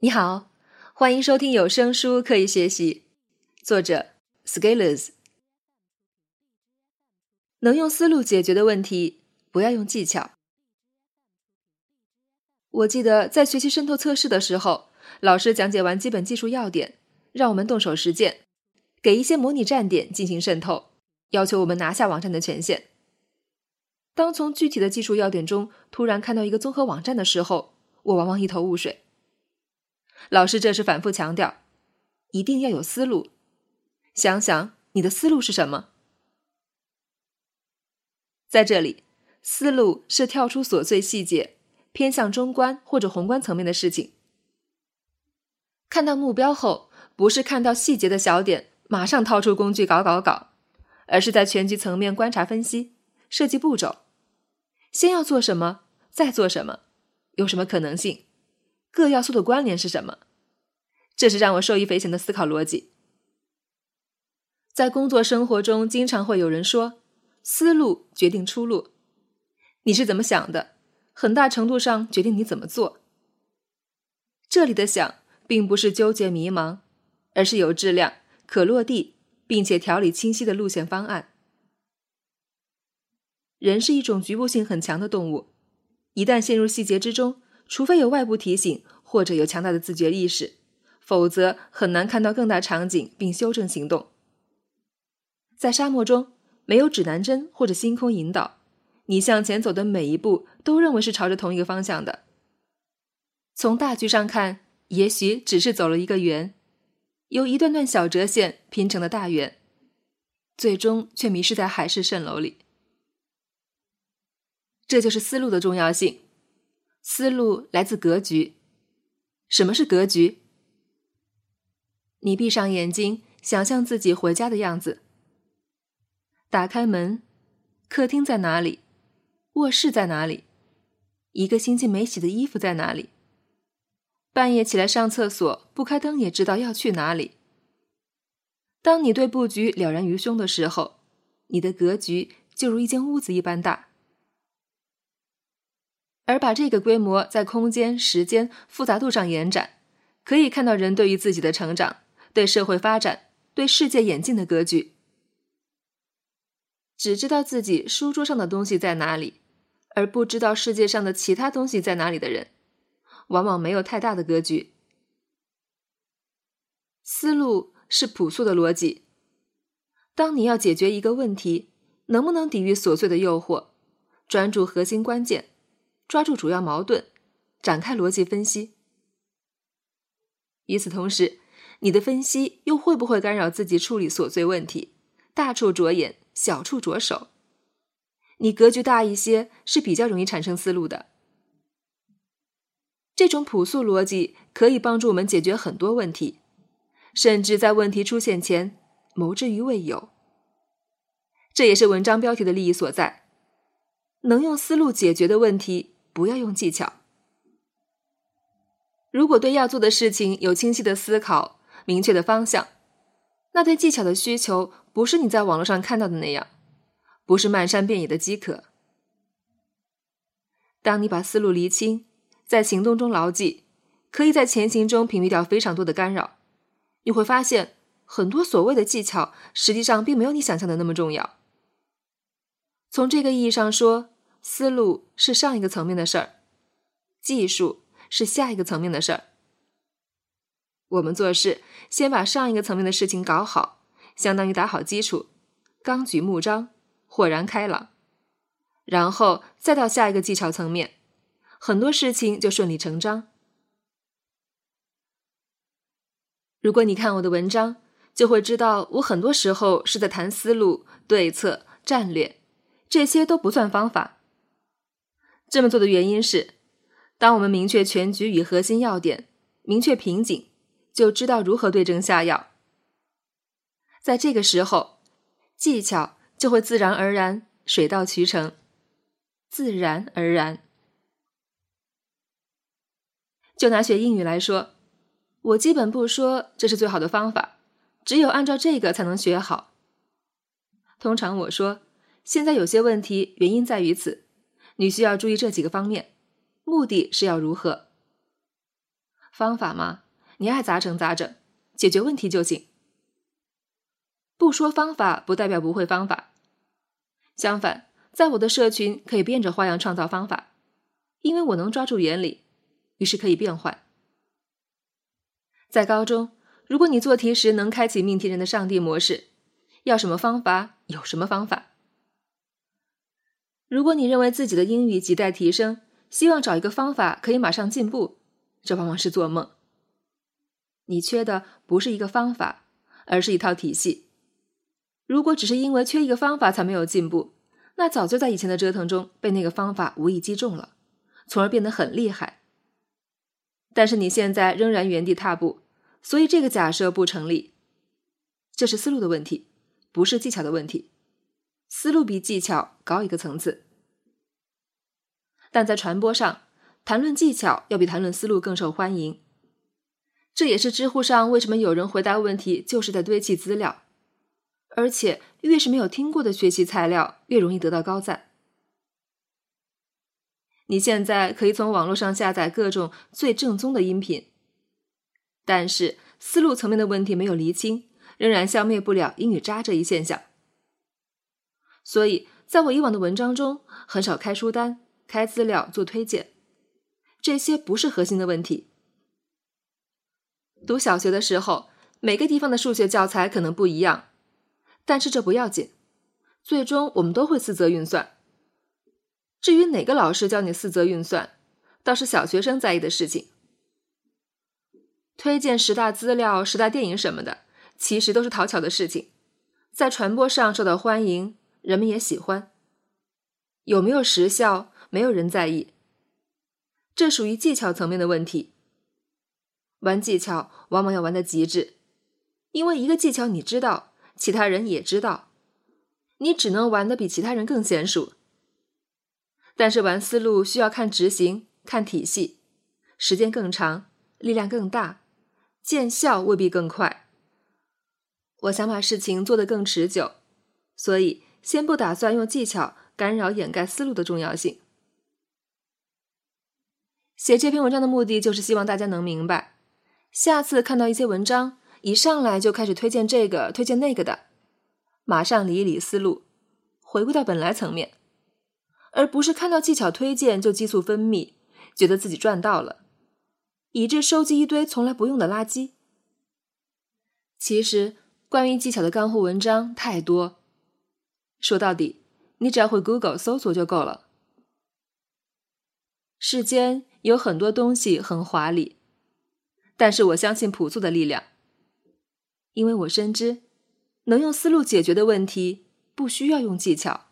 你好，欢迎收听有声书《可以学习》，作者 Scalers。能用思路解决的问题，不要用技巧。我记得在学习渗透测试的时候，老师讲解完基本技术要点，让我们动手实践，给一些模拟站点进行渗透，要求我们拿下网站的权限。当从具体的技术要点中突然看到一个综合网站的时候，我往往一头雾水。老师这时反复强调，一定要有思路。想想你的思路是什么？在这里，思路是跳出琐碎细节，偏向中观或者宏观层面的事情。看到目标后，不是看到细节的小点，马上掏出工具搞搞搞，而是在全局层面观察分析，设计步骤。先要做什么，再做什么，有什么可能性？各要素的关联是什么？这是让我受益匪浅的思考逻辑。在工作生活中，经常会有人说：“思路决定出路。”你是怎么想的，很大程度上决定你怎么做。这里的“想”并不是纠结迷茫，而是有质量、可落地，并且条理清晰的路线方案。人是一种局部性很强的动物，一旦陷入细节之中。除非有外部提醒，或者有强大的自觉意识，否则很难看到更大场景并修正行动。在沙漠中，没有指南针或者星空引导，你向前走的每一步都认为是朝着同一个方向的。从大局上看，也许只是走了一个圆，由一段段小折线拼成的大圆，最终却迷失在海市蜃楼里。这就是思路的重要性。思路来自格局。什么是格局？你闭上眼睛，想象自己回家的样子。打开门，客厅在哪里？卧室在哪里？一个星期没洗的衣服在哪里？半夜起来上厕所，不开灯也知道要去哪里。当你对布局了然于胸的时候，你的格局就如一间屋子一般大。而把这个规模在空间、时间复杂度上延展，可以看到人对于自己的成长、对社会发展、对世界演进的格局。只知道自己书桌上的东西在哪里，而不知道世界上的其他东西在哪里的人，往往没有太大的格局。思路是朴素的逻辑。当你要解决一个问题，能不能抵御琐碎的诱惑，专注核心关键？抓住主要矛盾，展开逻辑分析。与此同时，你的分析又会不会干扰自己处理琐碎问题？大处着眼，小处着手。你格局大一些，是比较容易产生思路的。这种朴素逻辑可以帮助我们解决很多问题，甚至在问题出现前谋之于未有。这也是文章标题的利益所在：能用思路解决的问题。不要用技巧。如果对要做的事情有清晰的思考、明确的方向，那对技巧的需求不是你在网络上看到的那样，不是漫山遍野的饥渴。当你把思路厘清，在行动中牢记，可以在前行中屏蔽掉非常多的干扰。你会发现，很多所谓的技巧，实际上并没有你想象的那么重要。从这个意义上说。思路是上一个层面的事儿，技术是下一个层面的事儿。我们做事先把上一个层面的事情搞好，相当于打好基础，纲举目张，豁然开朗，然后再到下一个技巧层面，很多事情就顺理成章。如果你看我的文章，就会知道我很多时候是在谈思路、对策、战略，这些都不算方法。这么做的原因是，当我们明确全局与核心要点，明确瓶颈，就知道如何对症下药。在这个时候，技巧就会自然而然、水到渠成，自然而然。就拿学英语来说，我基本不说这是最好的方法，只有按照这个才能学好。通常我说，现在有些问题，原因在于此。你需要注意这几个方面，目的是要如何？方法嘛，你爱咋整咋整，解决问题就行。不说方法不代表不会方法，相反，在我的社群可以变着花样创造方法，因为我能抓住原理，于是可以变换。在高中，如果你做题时能开启命题人的上帝模式，要什么方法有什么方法。如果你认为自己的英语亟待提升，希望找一个方法可以马上进步，这往往是做梦。你缺的不是一个方法，而是一套体系。如果只是因为缺一个方法才没有进步，那早就在以前的折腾中被那个方法无意击中了，从而变得很厉害。但是你现在仍然原地踏步，所以这个假设不成立。这是思路的问题，不是技巧的问题。思路比技巧高一个层次。但在传播上，谈论技巧要比谈论思路更受欢迎。这也是知乎上为什么有人回答问题就是在堆砌资料，而且越是没有听过的学习材料，越容易得到高赞。你现在可以从网络上下载各种最正宗的音频，但是思路层面的问题没有厘清，仍然消灭不了英语渣这一现象。所以，在我以往的文章中，很少开书单。开资料做推荐，这些不是核心的问题。读小学的时候，每个地方的数学教材可能不一样，但是这不要紧，最终我们都会四则运算。至于哪个老师教你四则运算，倒是小学生在意的事情。推荐十大资料、十大电影什么的，其实都是讨巧的事情，在传播上受到欢迎，人们也喜欢。有没有实效？没有人在意，这属于技巧层面的问题。玩技巧往往要玩的极致，因为一个技巧你知道，其他人也知道，你只能玩的比其他人更娴熟。但是玩思路需要看执行、看体系，时间更长，力量更大，见效未必更快。我想把事情做得更持久，所以先不打算用技巧干扰掩盖思路的重要性。写这篇文章的目的就是希望大家能明白，下次看到一些文章一上来就开始推荐这个推荐那个的，马上理一理思路，回归到本来层面，而不是看到技巧推荐就激素分泌，觉得自己赚到了，以致收集一堆从来不用的垃圾。其实关于技巧的干货文章太多，说到底，你只要会 Google 搜索就够了。世间。有很多东西很华丽，但是我相信朴素的力量，因为我深知，能用思路解决的问题，不需要用技巧。